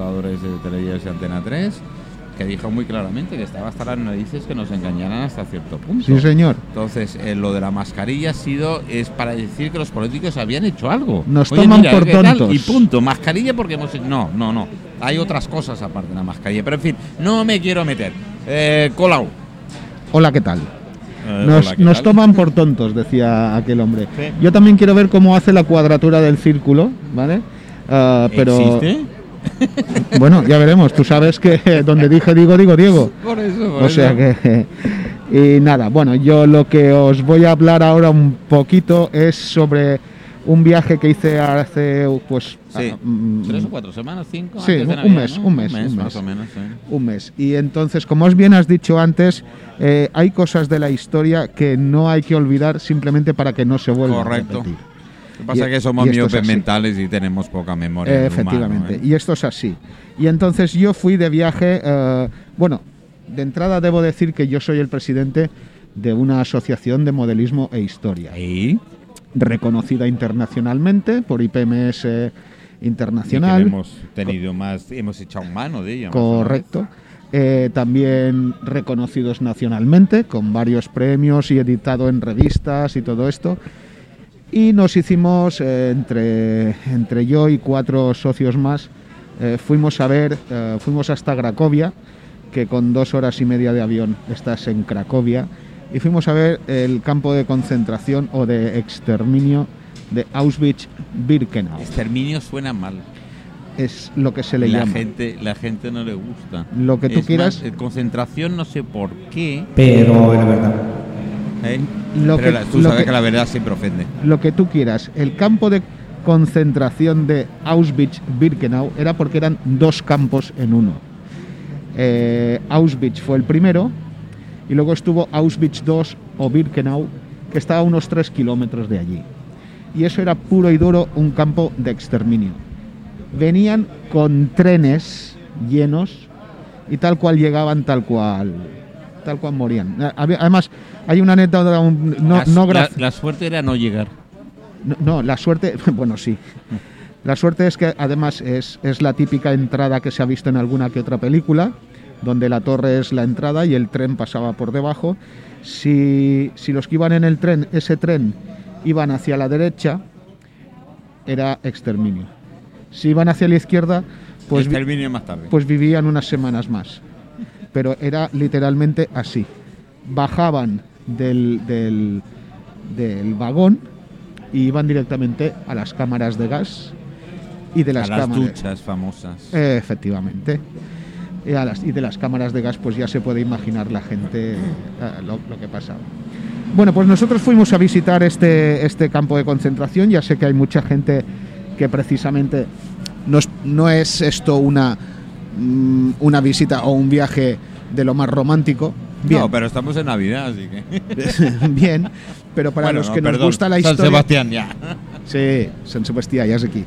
presentadores de Televisión Antena 3, que dijo muy claramente que estaba hasta las narices que nos engañaran hasta cierto punto. Sí, señor. Entonces, eh, lo de la mascarilla ha sido, es para decir que los políticos habían hecho algo. Nos Oye, toman mira, por tontos. Y punto. Mascarilla porque hemos... No, no, no. Hay otras cosas aparte de la mascarilla. Pero en fin, no me quiero meter. Eh, Colau. Hola, ¿qué tal? Eh, Nos, hola, ¿qué nos tal? toman por tontos, decía aquel hombre. Sí. Yo también quiero ver cómo hace la cuadratura del círculo, ¿vale? Ah, pero ¿Existe? bueno, ya veremos. Tú sabes que donde dije digo, digo Diego. Por eso, por O sea eso. que. Y nada, bueno, yo lo que os voy a hablar ahora un poquito es sobre un viaje que hice hace, pues. Sí. ah, mm, ¿Tres o cuatro semanas? ¿Cinco? Sí, antes de un mes, ¿no? un mes, un más mes. o menos, sí. un mes. Y entonces, como os bien has dicho antes, eh, hay cosas de la historia que no hay que olvidar simplemente para que no se vuelvan Correcto. a repetir. Lo que pasa Y- que somos miopes mentales y tenemos poca memoria. Efectivamente, humano, ¿eh? y esto es así. Y entonces yo fui de viaje, eh, bueno, de entrada debo decir que yo soy el presidente de una asociación de modelismo e historia, ¿Y? reconocida internacionalmente por IPMS Y que Internacional. hemos tenido más, hemos echado mano de ella. Correcto. Eh, también reconocidos nacionalmente, con varios premios y editado en revistas y todo esto. Y nos hicimos, eh, entre, entre yo y cuatro socios más, eh, fuimos a ver, eh, fuimos hasta Cracovia, que con dos horas y media de avión estás en Cracovia, y fuimos a ver el campo de concentración o de exterminio de Auschwitz-Birkenau. Exterminio suena mal. Es lo que se le la llama. gente, la gente no le gusta. Lo que tú Es quieras. más, concentración no sé por qué. Pero es la verdad. ¿Eh? Lo Pero que- la- tú lo sabes que- que la verdad siempre ofende. lo que tú quieras. El campo de concentración de Auschwitz-Birkenau era porque eran dos campos en uno. Eh, Auschwitz fue el primero y luego estuvo Auschwitz II o Birkenau, que estaba a unos 3 kilómetros de allí. Y eso era puro y duro un campo de exterminio. Venían con trenes llenos y tal cual llegaban, tal cual, tal cual morían. Había- Además, hay una anécdota no, la, no la- graf- la suerte era no llegar. no, no, la suerte, bueno, sí. La suerte es que además es, es la típica entrada que se ha visto en alguna que otra película, donde la torre es la entrada y el tren pasaba por debajo. Si, si los que iban en el tren, ese tren, iban hacia la derecha, era exterminio. Si iban hacia la izquierda, pues, Exterminio más tarde. pues vivían unas semanas más. Pero era literalmente así. Bajaban del, del, del vagón y iban directamente a las cámaras de gas y de las, a las cámaras. duchas famosas. Eh, efectivamente. Y, a las- y de las cámaras de gas, pues ya se puede imaginar la gente eh, lo, lo que pasaba. Bueno, pues nosotros fuimos a visitar este, este campo de concentración. Ya sé que hay mucha gente que precisamente no es esto una, mm, una visita o un viaje de lo más romántico. Bien, No, pero estamos en Navidad, así que. bien, pero para Bueno, los no, que nos perdón, gusta la San historia. Sebastián, ya. Sí, San Sebastián, ya es aquí.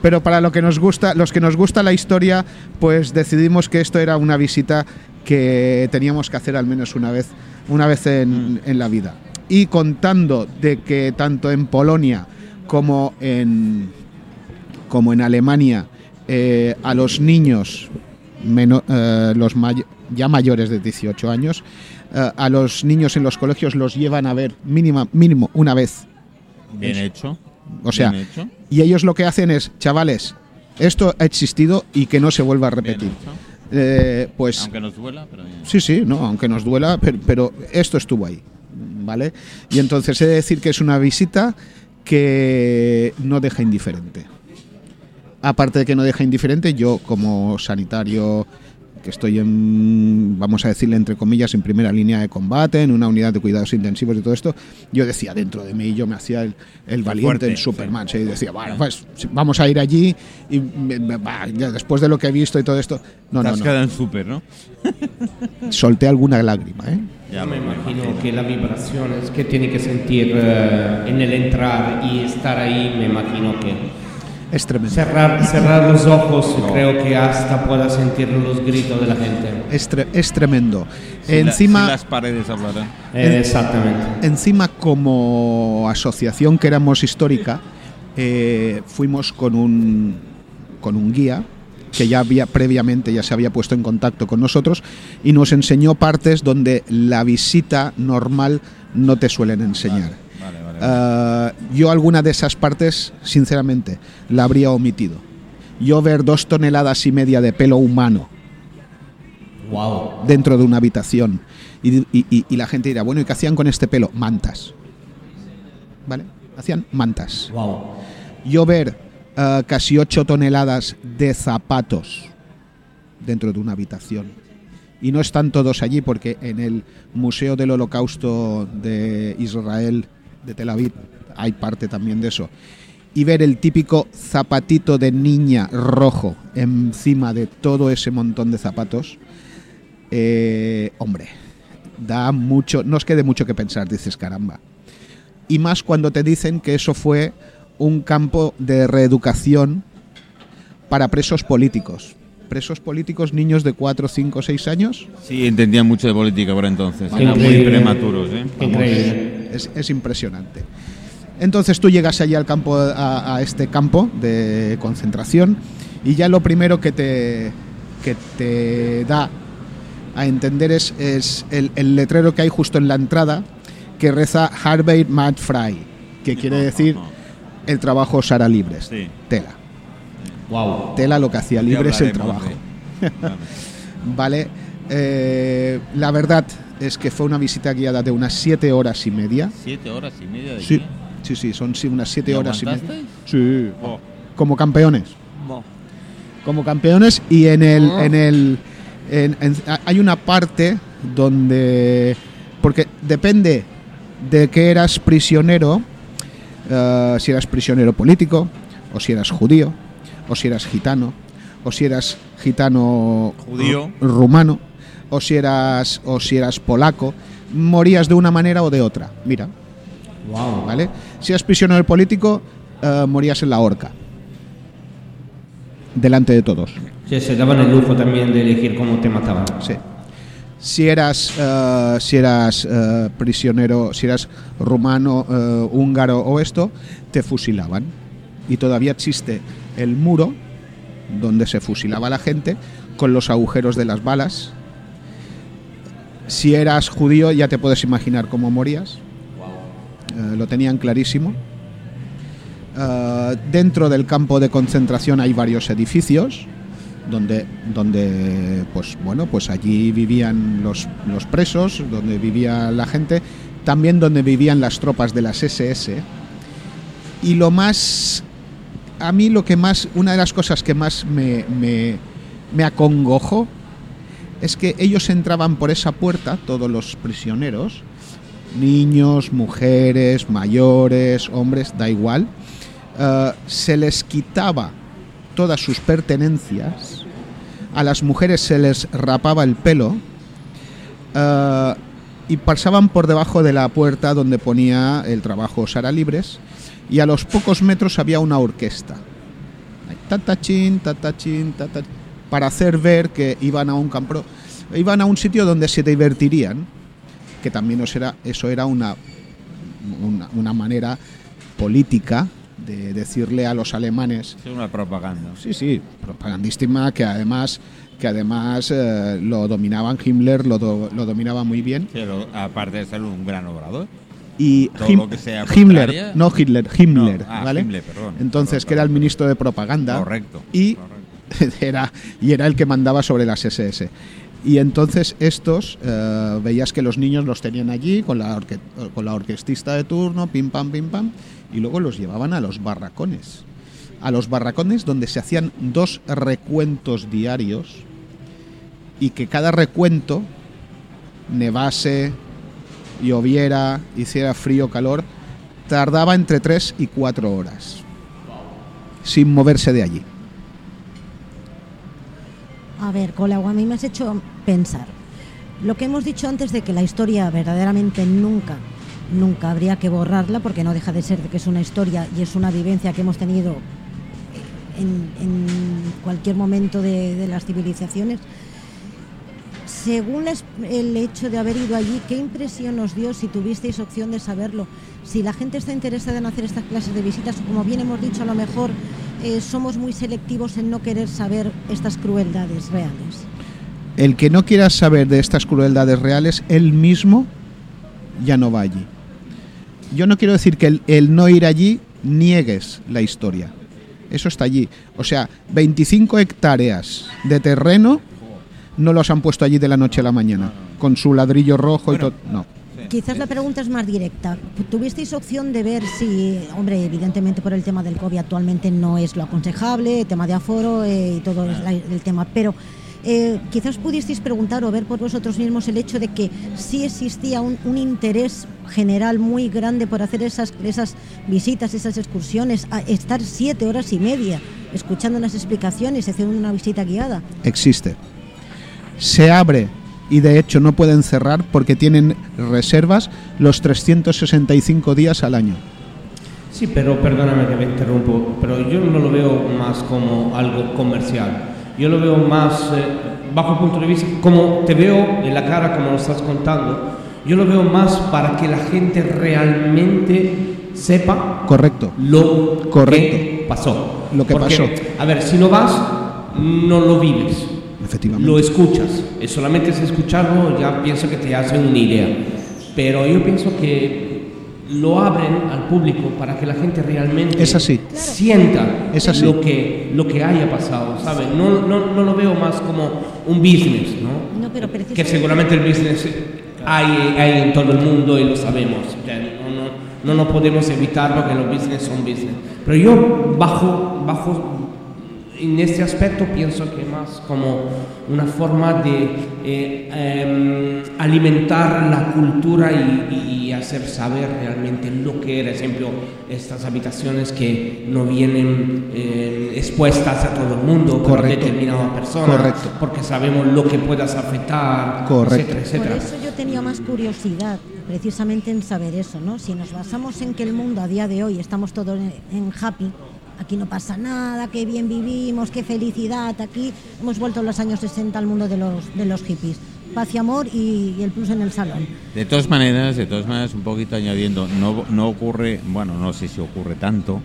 Pero para lo que nos gusta, los que nos gusta la historia, pues decidimos que esto era una visita que teníamos que hacer al menos una vez, una vez en, en la vida. Y contando de que tanto en Polonia como en, como en Alemania eh, a los niños meno- eh, los may- ya mayores de 18 años, eh, a los niños en los colegios los llevan a ver mínima, mínimo una vez. Bien hecho. O sea, bien hecho. y ellos lo que hacen es, chavales, esto ha existido y que no se vuelva a repetir. Eh, pues Aunque nos duela, pero sí, sí, no, aunque nos duela, pero, pero esto estuvo ahí, ¿vale? Y entonces he de decir que es una visita que no deja indiferente. Aparte de que no deja indiferente, yo como sanitario que estoy en, vamos a decirle entre comillas, en primera línea de combate, en una unidad de cuidados intensivos y todo esto, yo decía dentro de mí, yo me hacía el, el valiente fuerte, en Superman, sí, y decía, bueno, pues vamos a ir allí y me- me- va, ya después de lo que he visto y todo esto, no, Te no, has no, quedado en súper, ¿no? solté alguna lágrima, ¿eh? Ya me imagino que la vibración es que tiene que sentir eh, en el entrar y estar ahí, me imagino que Es tremendo. cerrar, cerrar los ojos, creo que hasta pueda sentir los gritos de la gente. Es, tre- es tremendo. Si la- encima, si las paredes hablarán. Eh, exactamente. encima, como asociación que éramos histórica, eh, fuimos con un, con un guía que ya había previamente ya se había puesto en contacto con nosotros y nos enseñó partes donde la visita normal no te suelen enseñar. Uh, yo alguna de esas partes, sinceramente, la habría omitido. Yo ver dos toneladas y media de pelo humano Wow. dentro de una habitación y, y- y- y la gente dirá, bueno, ¿y qué hacían con este pelo? Mantas. ¿Vale? Hacían mantas. Wow. Yo ver uh, casi 8 toneladas de zapatos dentro de una habitación. Y no están todos allí porque en el Museo del Holocausto de Israel de Tel Aviv hay parte también de eso. Y ver el típico zapatito de niña rojo encima de todo ese montón de zapatos, eh, hombre, da mucho, no os quede mucho que pensar, dices caramba. Y más cuando te dicen que eso fue un campo de reeducación para presos políticos. Presos políticos, niños de 4, 5, 6 años, Sí, entendían mucho de política por entonces. Eran muy prematuros, ¿eh? Es, es impresionante. Entonces tú llegas allí al campo, a, a este campo de concentración y ya lo primero que te, que te da a entender es, es el, el letrero que hay justo en la entrada que reza Harvey Mad Fry, que quiere decir el trabajo os hará libres. Sí. Tela. Wow. Tela lo que hacía Ya libre es el trabajo. de- Vale. Vale. Eh, la verdad es que fue una visita guiada de unas siete horas y media. Siete horas y media de Sí, guía. sí, sí, son sí, unas siete ¿Y horas y media. Sí, Oh, como campeones. oh. Como campeones y en el, Oh. en el, en- en- hay una parte donde, porque depende de que eras prisionero, eh, si eras prisionero político, o si eras judío, o si eras gitano, o si eras gitano Judío. ru- rumano, o si eras, o si eras polaco, morías de una manera o de otra. Mira, Wow. ¿vale? Si eras prisionero político, eh, morías en la horca. Delante de todos. Sí, se daban el lujo también de elegir cómo te mataban. Sí. Si eras, eh, si eras eh, prisionero, si eras rumano, húngaro o esto, te fusilaban. Y todavía existe el muro donde se fusilaba a la gente con los agujeros de las balas. Si eras judío, ya te puedes imaginar cómo morías. Eh, lo tenían clarísimo. Eh, dentro del campo de concentración hay varios edificios donde, donde pues bueno, pues allí vivían los, los presos, donde vivía la gente, también donde vivían las tropas de las SS. Y lo más, a mí lo que más, una de las cosas que más me, me, me acongojó es que ellos entraban por esa puerta, todos los prisioneros, niños, mujeres, mayores, hombres, da igual, eh, se les quitaba todas sus pertenencias, a las mujeres se les rapaba el pelo eh, y pasaban por debajo de la puerta donde ponía el trabajo Sara Libres y a los pocos metros había una orquesta. Tatachín, tatachín, tata- para hacer ver que iban a un campo, iban a un sitio donde se divertirían, que también os era, eso era una, una, una manera política de decirle a los alemanes Es una propaganda. Sí, sí, propagandísima que además que además eh, lo dominaban Himmler, lo, do- lo dominaba muy bien Pero aparte de ser un gran obrador. y Todo Him- lo que sea Himmler, no Hitler, Himmler, No, ah, ¿vale? Himmler, perdón. Entonces Perdón, que era el ministro de propaganda Correcto. y correcto. era y era el que mandaba sobre las SS. Y entonces estos eh, veías que los niños los tenían allí con la con la orquestista de turno, pim pam pim pam, y luego los llevaban a los barracones. A los barracones donde se hacían dos recuentos diarios y que cada recuento nevase, lloviera, hiciera frío, calor, tardaba entre 3 y 4 horas sin moverse de allí. A ver, Colau, a mí me has hecho pensar. Lo que hemos dicho antes de que la historia verdaderamente nunca, nunca habría que borrarla, porque no deja de ser que es una historia y es una vivencia que hemos tenido en, cualquier momento de, las civilizaciones. Según el hecho de haber ido allí, ¿qué impresión os dio si tuvisteis opción de saberlo? Si la gente está interesada en hacer estas clases de visitas, como bien hemos dicho, a lo mejor eh, somos muy selectivos en no querer saber estas crueldades reales. El que no quiera saber de estas crueldades reales, él mismo ya no va allí. Yo no quiero decir que el, el no ir allí niegues la historia. Eso está allí. O sea, 25 hectáreas de terreno no los han puesto allí de la noche a la mañana, con su ladrillo rojo y todo. No. Quizás la pregunta es más directa. ¿Tuvisteis opción de ver si, hombre, evidentemente por el tema del COVID actualmente no es lo aconsejable, tema de aforo eh, y todo el tema, pero eh, quizás pudisteis preguntar o ver por vosotros mismos el hecho de que sí existía un, un interés general muy grande por hacer esas, esas visitas, esas excursiones, a estar siete horas y media escuchando las explicaciones, haciendo una visita guiada. Existe. Se abre y de hecho no pueden cerrar porque tienen reservas los 365 días al año. Sí, pero perdóname que me interrumpo, pero yo no lo veo más como algo comercial. Yo lo veo más, eh, bajo punto de vista, como te veo en la cara, como lo estás contando, yo lo veo más para que la gente realmente sepa Correcto. lo Correcto. que pasó. Lo que Porque, pasó. A ver, si no vas, no lo vives. Efectivamente. Lo escuchas. Y solamente es escucharlo, ya pienso que te hace una idea. Pero yo pienso que lo abren al público para que la gente realmente Es así. sienta Es así. Lo, que, lo que haya pasado, ¿sabes? No, no, no lo veo más como un business, ¿no? No, pero que seguramente el business hay, hay en todo el mundo y lo sabemos. No, no, no, no podemos evitarlo que los business son business. Pero yo bajo, bajo en este aspecto pienso que más como una forma de eh, em, alimentar la cultura y, y hacer saber realmente lo que era, ejemplo, estas habitaciones que no vienen eh, expuestas a todo el mundo por determinada persona, Correcto. porque sabemos lo que puedas afectar, Correcto. etcétera, Por etcétera. eso yo tenía más curiosidad precisamente en saber eso, ¿no? Si nos basamos en que el mundo a día de hoy estamos todos en happy, aquí no pasa nada, qué bien vivimos, qué felicidad, aquí hemos vuelto en los años 60 al mundo de los, de los hippies. Paz y amor y, y el plus en el salón. De todas maneras, de todas maneras, un poquito añadiendo, no, no ocurre, bueno, no sé si ocurre tanto,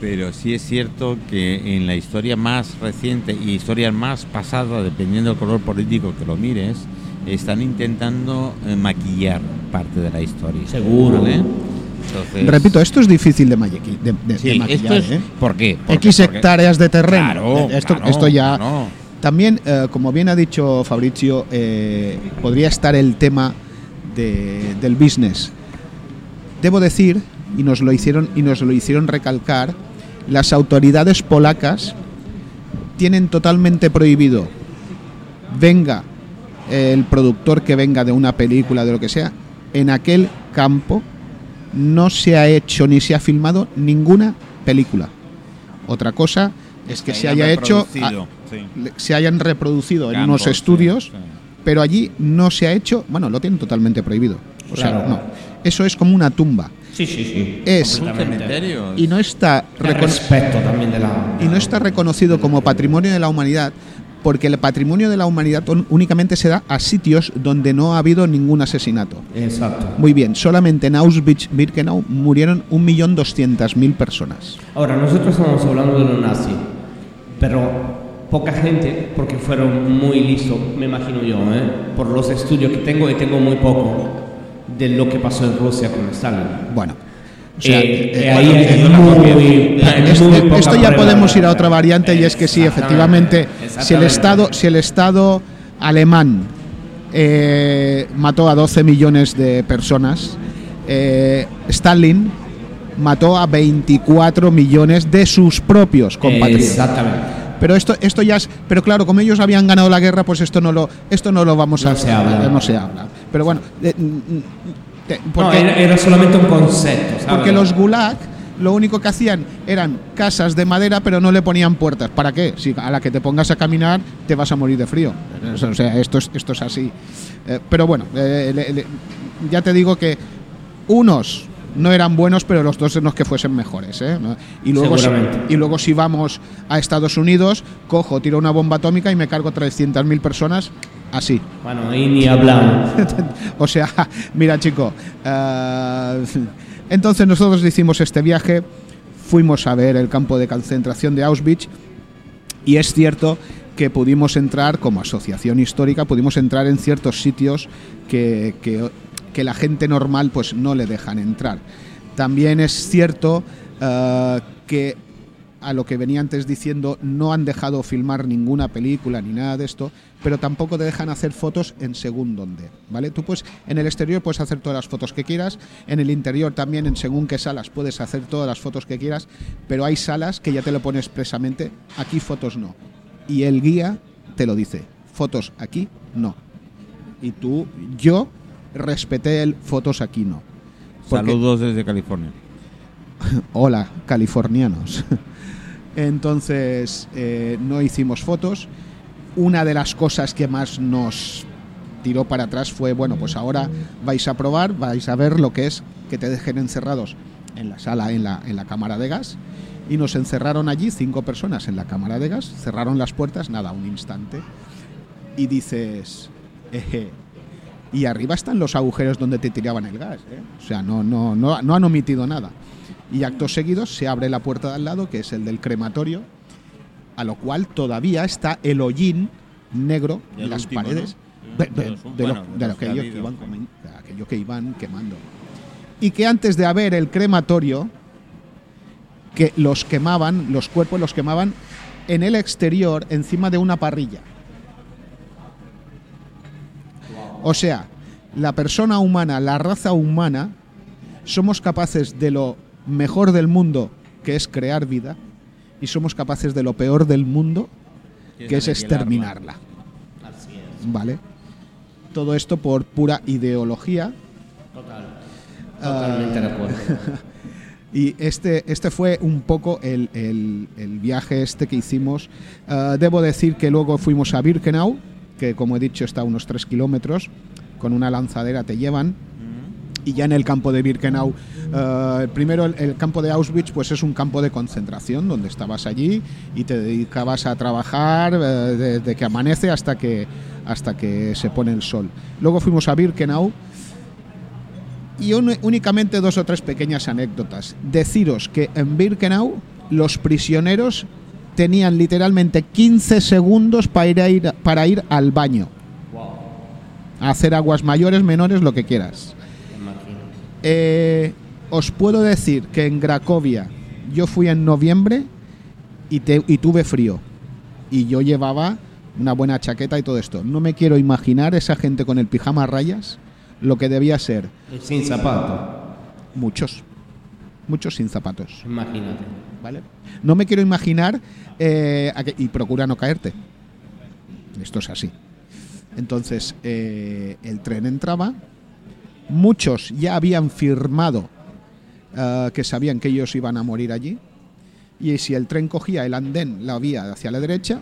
pero sí es cierto que en la historia más reciente y historia más pasada, dependiendo del color político que lo mires, están intentando eh, maquillar parte de la historia. Seguro. ¿vale? Entonces, Repito, esto es difícil de, mallaqui- de, de- sí, de esto maquillar. es, ¿eh? ¿Por qué? Porque- X porque- hectáreas de terreno. Claro, esto, claro, esto ya. claro. También, eh, como bien ha dicho Fabrizio, eh, podría estar el tema de- del business. Debo decir, y nos lo hicieron, y nos lo hicieron recalcar, las autoridades polacas tienen totalmente prohibido, venga el productor que venga de una película, de lo que sea, en aquel campo no se ha hecho ni se ha filmado ninguna película. Otra cosa es que se hayan haya hecho, a- sí. se hayan reproducido en unos estudios, sí. pero allí no se ha hecho, bueno, lo tienen totalmente prohibido. O sea, no. Eso es como una tumba. Sí, sí, sí. Es un cementerio. y no está El recono- respeto también de la... y no está reconocido como patrimonio de la humanidad porque el patrimonio de la humanidad únicamente se da a sitios donde no ha habido ningún asesinato. Exacto. Muy bien, solamente en Auschwitz-Birkenau murieron 1.200.000 personas. Ahora, nosotros estamos hablando de los nazis, pero poca gente, porque fueron muy listos, me imagino yo, ¿eh? por los estudios que tengo, y tengo muy poco, de lo que pasó en Rusia con Stalin. Bueno, o sea, Eh, eh, eh, bueno, ahí hay muy- hay es- muy eh, poca esto ya podemos ir a otra variante y es que sí, efectivamente, si el. Estado, si el Estado alemán eh, mató a 12 millones de personas, eh, Stalin mató a 24 millones de sus propios compatriotas. Exactamente. Pero esto, esto ya es, pero claro, como ellos habían ganado la guerra, pues esto no lo, esto no lo vamos No a se habla. no se habla. Pero bueno, No, era, era solamente un concepto, ¿sabes? porque los gulag lo único que hacían eran casas de madera, pero no le ponían puertas. ¿Para qué? Si a la que te pongas a caminar te vas a morir de frío. O sea, esto es, esto es así. Eh, pero bueno, eh, le- le- ya te digo que unos no eran buenos, pero los dos no es que fuesen mejores. ¿eh? Y, luego, si, y luego si vamos a Estados Unidos, cojo, tiro una bomba atómica y me cargo 300.000 personas así. Bueno, ahí ni hablamos. o sea, mira chico, eh, entonces nosotros hicimos este viaje, fuimos a ver el campo de concentración de Auschwitz y es cierto que pudimos entrar como asociación histórica, pudimos entrar en ciertos sitios que, que- que la gente normal pues no le dejan entrar. También es cierto eh, que a lo que venía antes diciendo, no han dejado filmar ninguna película ni nada de esto, pero tampoco te dejan hacer fotos en según dónde, ¿vale? Tú pues en el exterior puedes hacer todas las fotos que quieras, en el interior también en según qué salas puedes hacer todas las fotos que quieras, pero hay salas que ya te lo pone expresamente, aquí fotos no. Y el guía te lo dice, fotos aquí no. Y tú, yo respeté el fotos aquí no. Porque- Saludos desde California. Hola, californianos. Entonces, eh, no hicimos fotos. Una de las cosas que más nos tiró para atrás fue, bueno, pues ahora vais a probar, vais a ver lo que es que te dejen encerrados en la sala, en la, en la cámara de gas. Y nos encerraron allí cinco personas en la cámara de gas, cerraron las puertas, nada, un instante. Y dices, "Eje". Y arriba están los agujeros donde te tiraban el gas. ¿eh? O sea, no, no, no, no han omitido nada. Y actos seguidos se abre la puerta de al lado, que es el del crematorio, a lo cual todavía está el hollín negro en las último, paredes ¿no? de, de- De los- de bueno, que ellos iban comen- aquello que iban quemando. Y que antes de haber el crematorio, que los quemaban, los cuerpos los quemaban en el exterior, encima de una parrilla. O sea, la persona humana, la raza humana, somos capaces de lo mejor del mundo, que es crear vida, y somos capaces de lo peor del mundo, que es exterminarla. Así es. ¿Vale? Todo esto por pura ideología. Total. Totalmente de acuerdo. Y este, este fue un poco el, el- el viaje este que hicimos. Ah, debo decir que luego fuimos a Birkenau, que como he dicho está a unos 3 kilómetros, con una lanzadera te llevan. Y ya en el campo de Birkenau, ah, primero el, campo de Auschwitz, pues es un campo de concentración donde estabas allí y te dedicabas a trabajar eh, desde que amanece hasta que, hasta que se pone el sol. Luego fuimos a Birkenau, y únicamente dos o tres pequeñas anécdotas. Deciros que en Birkenau los prisioneros tenían literalmente 15 segundos para ir, a ir- para ir al baño. A hacer aguas mayores, menores, lo que quieras. Eh, os puedo decir que en Cracovia yo fui en noviembre y, te- y tuve frío. Y yo llevaba una buena chaqueta y todo esto. No me quiero imaginar esa gente con el pijama a rayas, lo que debía ser sin zapato. Muchos. Muchos sin zapatos. Imagínate. ¿Vale? No me quiero imaginar. eh, a que- y procura no caerte. Esto es así. Entonces, eh, el tren entraba. Muchos ya habían firmado eh, que sabían que ellos iban a morir allí. Y si el tren cogía el andén, la vía hacia la derecha,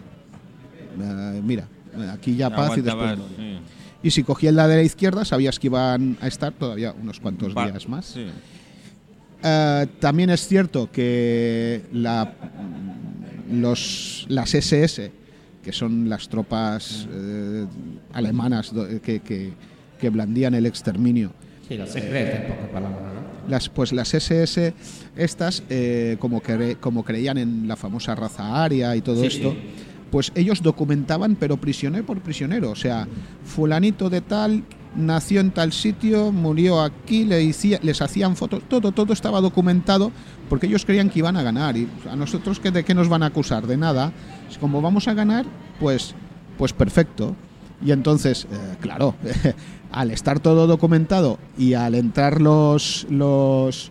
eh, mira, aquí ya paz y después. Sí. Y si cogía el la de la izquierda, sabías que iban a estar todavía unos cuantos Pa- días más. sí. Eh, también es cierto que la, los, las SS, que son las tropas eh, alemanas que, que- que blandían el exterminio, Sí, la secreta, en pocas palabras, ¿no? las, pues las SS, estas, eh, como, cre- como creían en la famosa raza aria y todo Sí, esto, sí. pues ellos documentaban, pero prisionero por prisionero. O sea, fulanito de tal nació en tal sitio, murió aquí, le les hacían fotos, todo, todo estaba documentado porque ellos creían que iban a ganar. Y a nosotros, ¿qué, ¿de qué nos van a acusar? De nada. Como vamos a ganar, pues, pues perfecto. Y entonces, eh, claro, al estar todo documentado y al entrar los, los,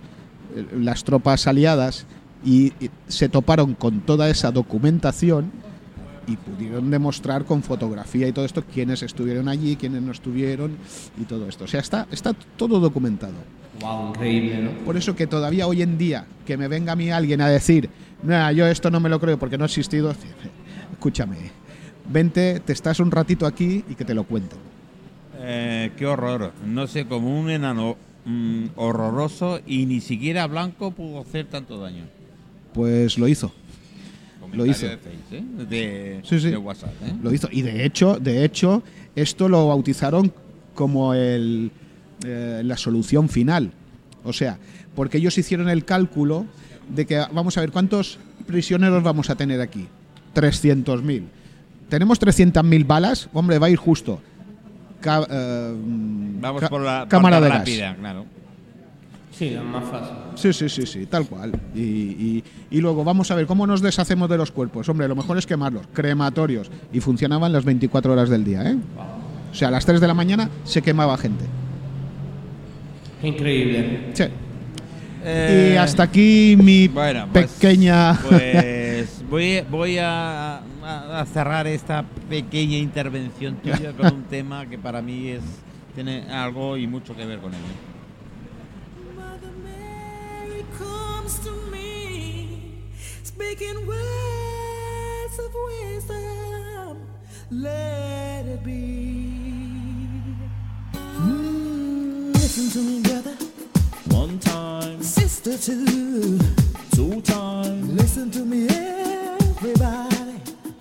eh, las tropas aliadas y se toparon con toda esa documentación y pudieron demostrar con fotografía y todo esto quiénes estuvieron allí, quiénes no estuvieron y todo esto. O sea, está, está todo documentado. Wow, increíble, ¿no? Por eso que todavía hoy en día que me venga a mí alguien a decir, "Nah, yo esto no me lo creo porque no ha existido, escúchame, vente, te estás un ratito aquí y que te lo cuenten. Eh, qué horror. No sé, como un enano mm, horroroso y ni siquiera blanco pudo hacer tanto daño. Pues lo hizo. Lo hizo. De Face, ¿eh? De, Sí, sí. de WhatsApp. ¿eh? Lo hizo. Y de hecho, de hecho, esto lo bautizaron como el, eh, la solución final. O sea, porque ellos hicieron el cálculo de que vamos a ver cuántos prisioneros vamos a tener aquí. 300.000. Tenemos 300.000 balas, hombre, va a ir justo. Ca- eh, Vamos por la cámara de gas. rápida, claro. Sí, es más fácil. Sí, sí, sí, sí, tal cual. Y, y- y luego vamos a ver cómo nos deshacemos de los cuerpos. Hombre, lo mejor es quemarlos. Crematorios. Y funcionaban las 24 horas del día, ¿eh? O sea, a las 3 de la mañana se quemaba gente. Increíble. Sí. Eh, y hasta aquí mi Bueno, pues, pequeña... Pues voy, voy a, cerrar esta pequeña intervención tuya con un tema que para mí es tiene algo y mucho que ver con él. comes to me, speaking words of wisdom, let it be. Mm, listen to me, brother. One time, sister, too. two times. Listen to me, everybody.